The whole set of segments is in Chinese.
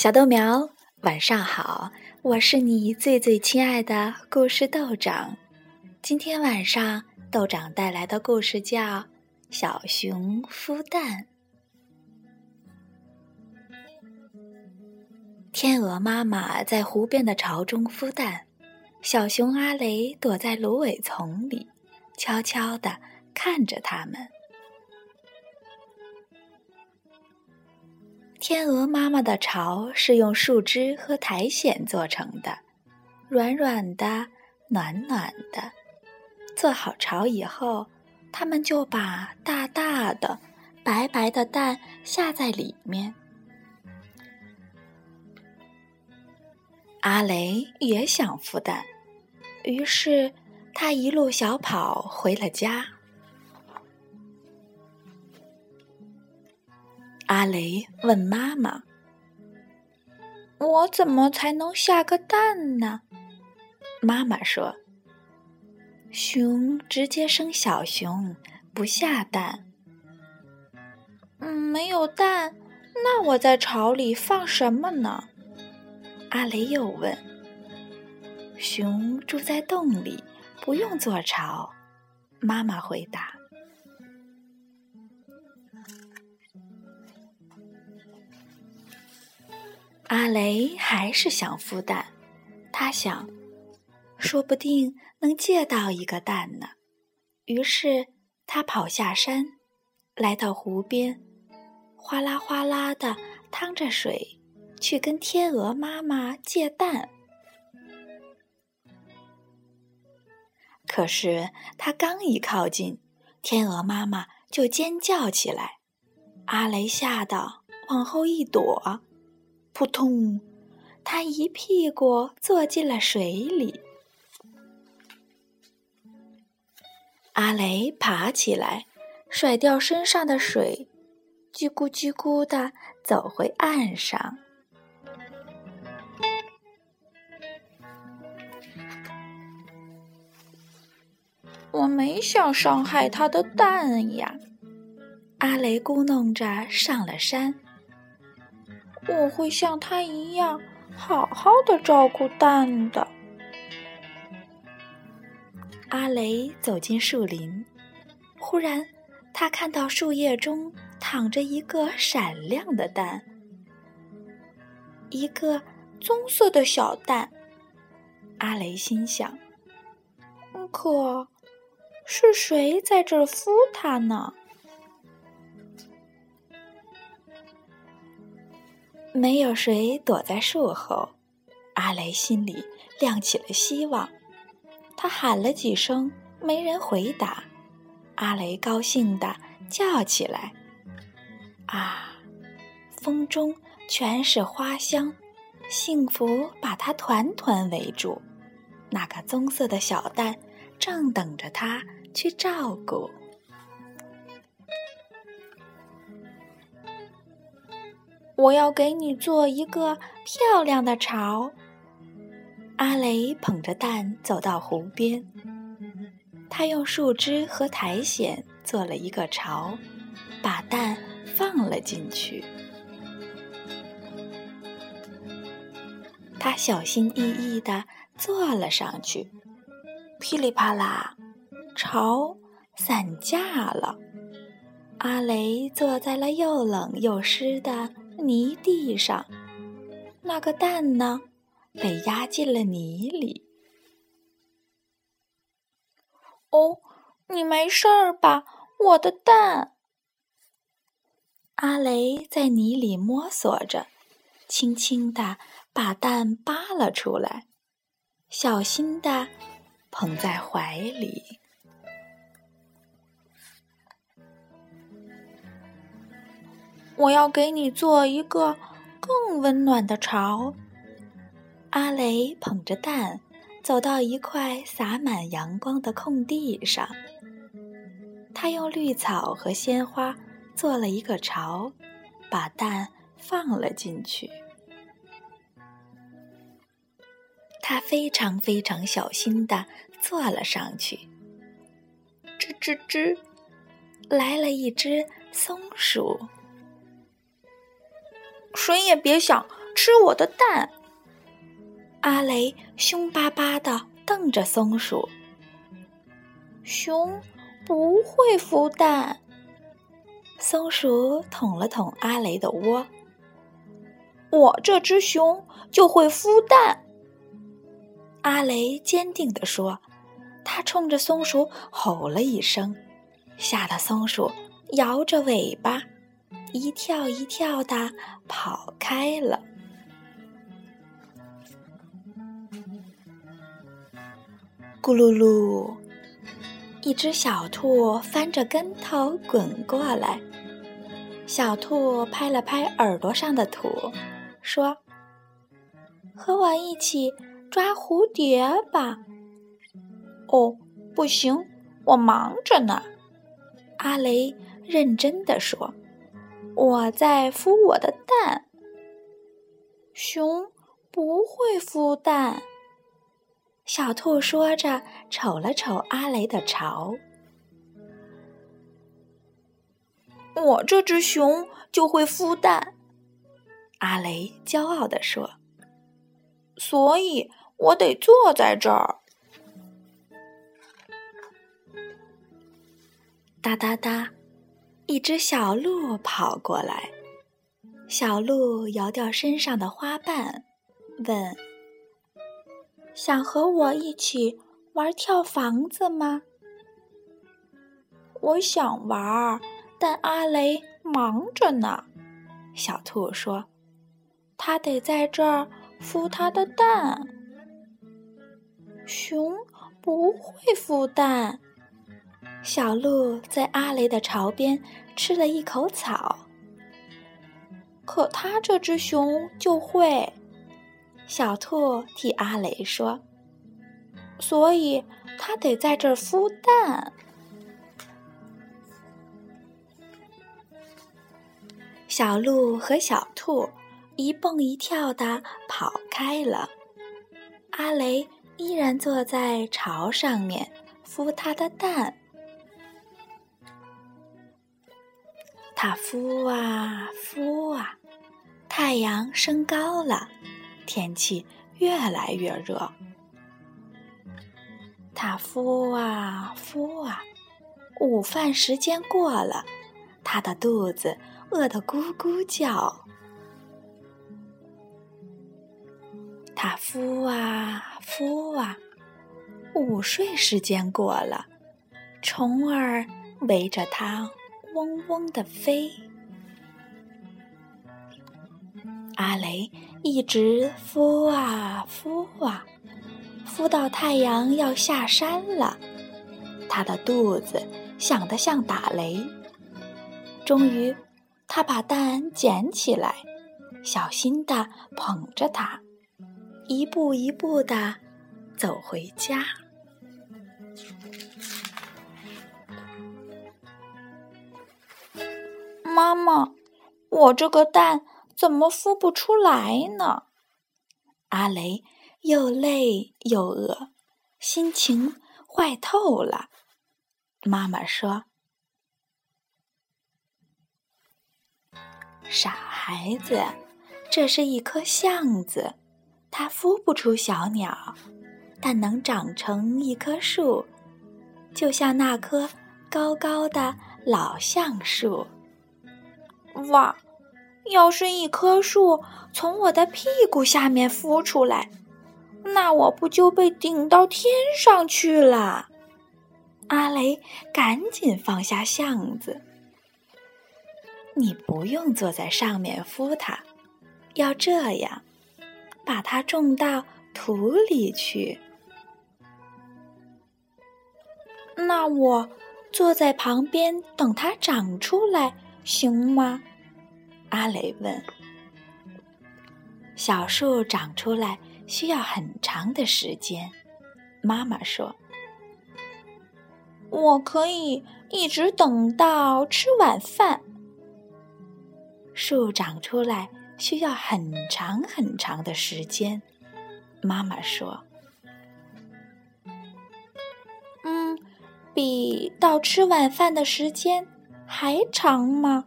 小豆苗，晚上好！我是你最最亲爱的故事豆长。今天晚上，豆长带来的故事叫《小熊孵蛋》。天鹅妈妈在湖边的巢中孵蛋，小熊阿雷躲在芦苇丛里，悄悄地看着它们。天鹅妈妈的巢是用树枝和苔藓做成的，软软的，暖暖的。做好巢以后，它们就把大大的、白白的蛋下在里面。阿雷也想孵蛋，于是他一路小跑回了家。阿雷问妈妈：“我怎么才能下个蛋呢？”妈妈说：“熊直接生小熊，不下蛋。”嗯，没有蛋，那我在巢里放什么呢？阿雷又问。熊住在洞里，不用做巢。妈妈回答。阿雷还是想孵蛋，他想，说不定能借到一个蛋呢。于是他跑下山，来到湖边，哗啦哗啦的趟着水，去跟天鹅妈妈借蛋。可是他刚一靠近，天鹅妈妈就尖叫起来，阿雷吓得往后一躲。扑通！他一屁股坐进了水里。阿雷爬起来，甩掉身上的水，叽咕叽咕的走回岸上。我没想伤害他的蛋呀！阿雷咕哝着上了山。我会像他一样好好的照顾蛋的。阿雷走进树林，忽然他看到树叶中躺着一个闪亮的蛋，一个棕色的小蛋。阿雷心想：“可是谁在这孵它呢？”没有谁躲在树后，阿雷心里亮起了希望。他喊了几声，没人回答。阿雷高兴地叫起来：“啊！”风中全是花香，幸福把他团团围住。那个棕色的小蛋正等着他去照顾。我要给你做一个漂亮的巢。阿雷捧着蛋走到湖边，他用树枝和苔藓做了一个巢，把蛋放了进去。他小心翼翼地坐了上去，噼里啪啦，巢散架了。阿雷坐在了又冷又湿的。泥地上，那个蛋呢？被压进了泥里。哦，你没事儿吧？我的蛋！阿雷在泥里摸索着，轻轻地把蛋扒了出来，小心地捧在怀里。我要给你做一个更温暖的巢。阿雷捧着蛋，走到一块洒满阳光的空地上。他用绿草和鲜花做了一个巢，把蛋放了进去。他非常非常小心地坐了上去。吱吱吱，来了一只松鼠。谁也别想吃我的蛋！阿雷凶巴巴的瞪着松鼠。熊不会孵蛋。松鼠捅了捅阿雷的窝。我这只熊就会孵蛋。阿雷坚定地说。他冲着松鼠吼了一声，吓得松鼠摇着尾巴，一跳一跳的跑开了。咕噜噜，一只小兔翻着跟头滚过来。小兔拍了拍耳朵上的土，说：“和我一起抓蝴蝶吧。”哦，不行，我忙着呢。阿雷认真的说：“我在孵我的蛋。”熊不会孵蛋。小兔说着，瞅了瞅阿雷的巢。我这只熊就会孵蛋。阿雷骄傲地说：“所以我得坐在这儿。”哒哒哒，一只小鹿跑过来。小鹿摇掉身上的花瓣，问：“想和我一起玩跳房子吗？”“我想玩，但阿雷忙着呢。”小兔说：“他得在这儿孵他的蛋。”“熊不会孵蛋。”小鹿在阿雷的巢边吃了一口草，可它这只熊就会。小兔替阿雷说：“所以它得在这儿孵蛋。”小鹿和小兔一蹦一跳的跑开了，阿雷依然坐在巢上面孵它的蛋。它孵啊孵啊，太阳升高了，天气越来越热。它孵啊孵啊，午饭时间过了，它的肚子饿得咕咕叫。它孵啊孵啊，午睡时间过了，虫儿围着它。嗡嗡的飞，阿雷一直孵啊孵啊，孵到太阳要下山了，他的肚子响得像打雷。终于，他把蛋捡起来，小心的捧着它，一步一步的走回家。妈妈，我这个蛋怎么孵不出来呢？阿雷又累又饿，心情坏透了。妈妈说：“傻孩子，这是一颗橡子，它孵不出小鸟，但能长成一棵树，就像那棵高高的老橡树。”哇！要是一棵树从我的屁股下面孵出来，那我不就被顶到天上去了？阿雷赶紧放下橡子。你不用坐在上面孵它，要这样，把它种到土里去。那我坐在旁边等它长出来。行吗？阿雷问。小树长出来需要很长的时间，妈妈说：“我可以一直等到吃晚饭。”树长出来需要很长很长的时间，妈妈说：“嗯，比到吃晚饭的时间。”还长吗？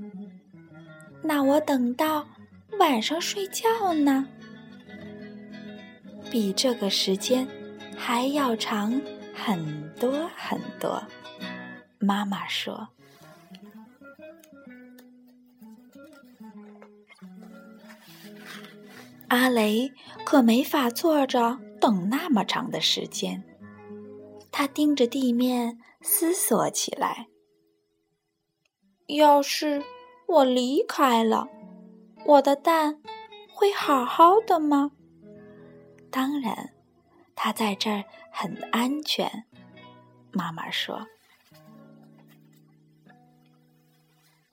那我等到晚上睡觉呢？比这个时间还要长很多很多。妈妈说：“阿雷可没法坐着等那么长的时间。”他盯着地面思索起来：“要是我离开了，我的蛋会好好的吗？”当然，它在这儿很安全。妈妈说。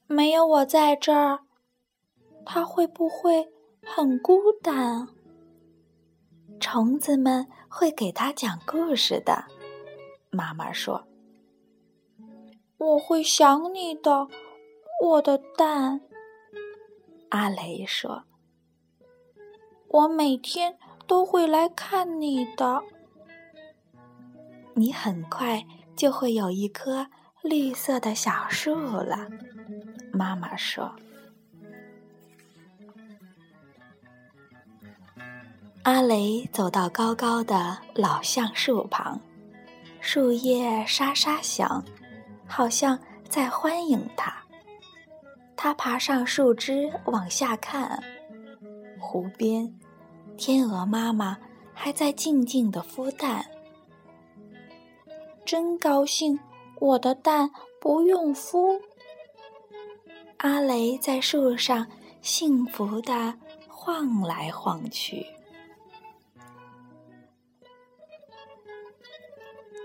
没有我在这儿，它会不会很孤单？虫子们会给它讲故事的。妈妈说：“我会想你的，我的蛋。”阿雷说：“我每天都会来看你的。你很快就会有一棵绿色的小树了。”妈妈说：“阿雷走到高高的老橡树旁，树叶沙沙响，好像在欢迎他。他爬上树枝往下看，湖边，天鹅妈妈还在静静的孵蛋。真高兴，我的蛋不用孵。”阿雷在树上幸福的晃来晃去，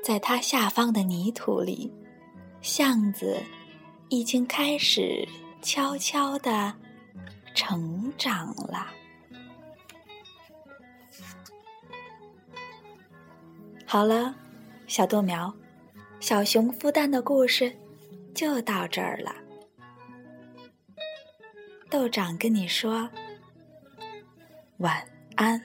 在它下方的泥土里，巷子已经开始悄悄的成长了。好了，小豆苗，小熊孵蛋的故事就到这儿了。豆长跟你说晚安。